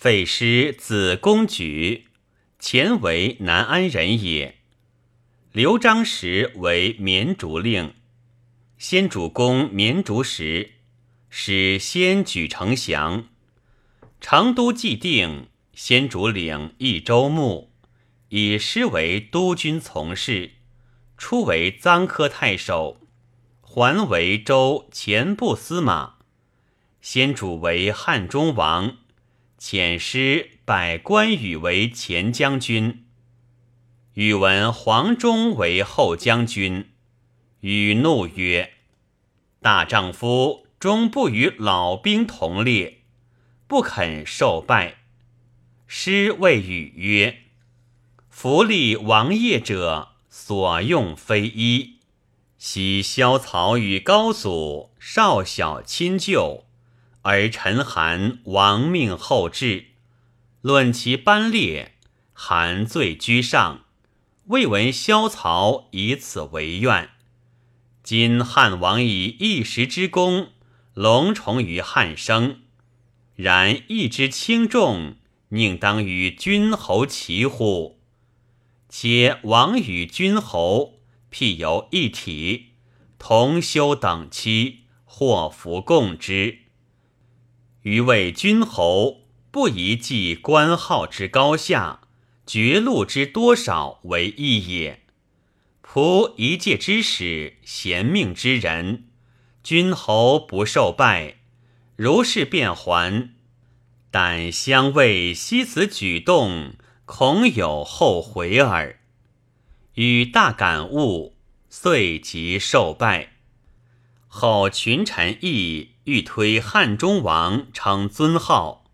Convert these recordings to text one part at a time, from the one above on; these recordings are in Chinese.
废师子公举，前为南安人也。刘璋时为绵竹令，先主攻绵竹时，使先举丞降。成都既定，先主领益州牧，以师为督军从事，初为臧科太守，还为州前部司马。先主为汉中王，遣师拜关羽为前将军。宇闻黄忠为后将军，羽怒曰：“大丈夫终不与老兵同列，不肯受拜。”师谓羽曰：“福利王业者，所用非一。昔萧曹与高祖少小亲旧。”而陈韩亡命后至，论其班列，韩最居上。未闻萧曹以此为怨。今汉王以一时之功，隆重于汉生，然义之轻重，宁当与君侯齐乎？且王与君侯，譬有一体，同修等期，祸福共之。余谓君侯不宜计官号之高下，爵禄之多少为义也。仆一介之使，贤命之人，君侯不受拜，如是便还。但相谓惜此举动，恐有后悔耳。与大感悟，遂即受拜。后群臣议。欲推汉中王称尊号，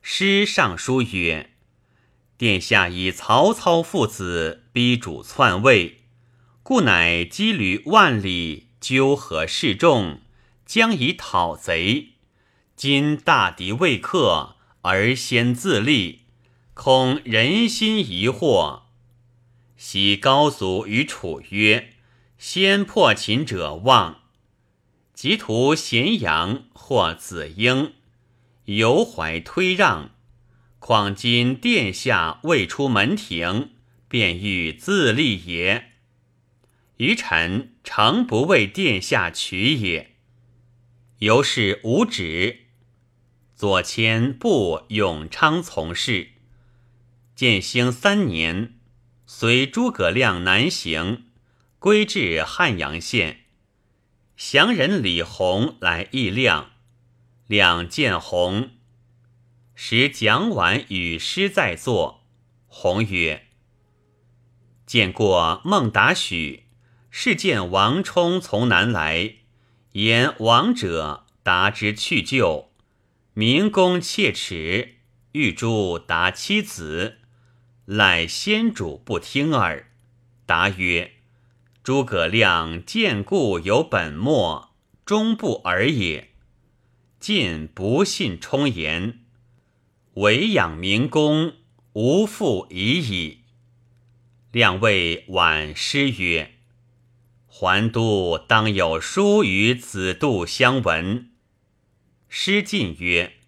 诗上书曰：“殿下以曹操父子逼主篡位，故乃羁旅万里，纠合示众，将以讨贼。今大敌未克，而先自立，恐人心疑惑。昔高祖与楚曰：‘先破秦者望。’”及图咸阳或子婴，犹怀推让。况今殿下未出门庭，便欲自立也。余臣诚不为殿下取也。由是无止。左迁部永昌从事。建兴三年，随诸葛亮南行，归至汉阳县。降人李弘来议亮，两见弘，时蒋琬与师在座。弘曰：“见过孟达许，是见王充从南来，言王者答之去就，明公切齿，欲诛达妻子，乃先主不听耳。”答曰。诸葛亮见故有本末，终不尔也。晋不信充言，唯养明公，无复已矣。亮谓婉师曰：“还都当有书与子度相闻。”师进曰：“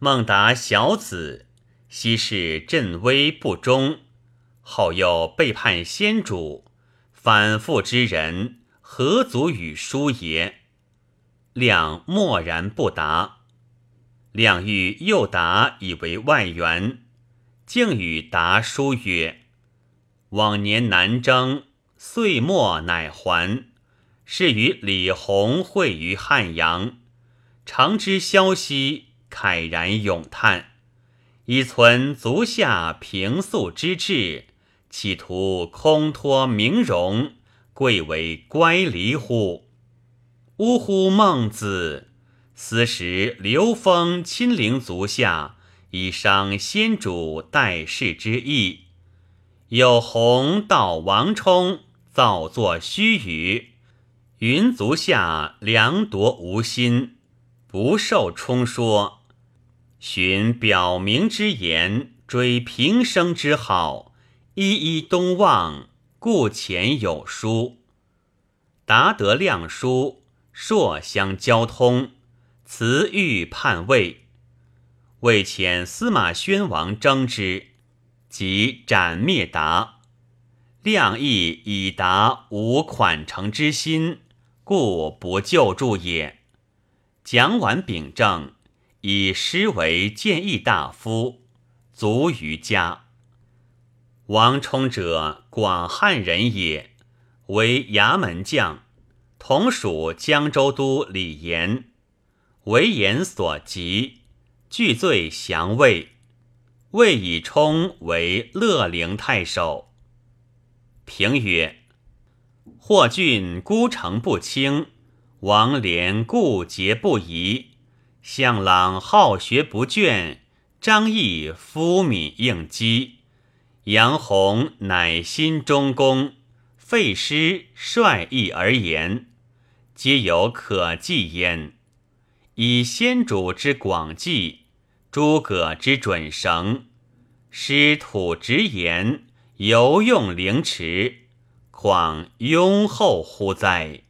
孟达小子，昔是镇威不忠，后又背叛先主。”反复之人，何足与书也？亮默然不答。亮欲又答以为外援，竟与答书曰：“往年南征，岁末乃还。是与李弘会于汉阳，常知消息，慨然咏叹，以存足下平素之志。”企图空托名荣，贵为乖离乎？呜呼！孟子，斯时刘封亲临足下，以伤先主待世之意。有鸿道王充造作虚语，云足下良夺无心，不受充说。寻表明之言，追平生之好。一一东望，故前有书。达得亮书，朔相交通，辞欲叛魏。为遣司马宣王征之，即斩灭达。亮亦以达无款成之心，故不救助也。蒋琬秉政，以师为谏议大夫，卒于家。王充者，广汉人也，为衙门将，同属江州都李严，为严所及，具罪降魏，魏以充为乐陵太守。评曰：霍峻孤城不清，王连固节不移，向朗好学不倦，张毅夫敏应激，杨弘乃心中公，废师率意而言，皆有可记焉。以先主之广记，诸葛之准绳，师土直言。犹用凌迟，况雍厚乎哉？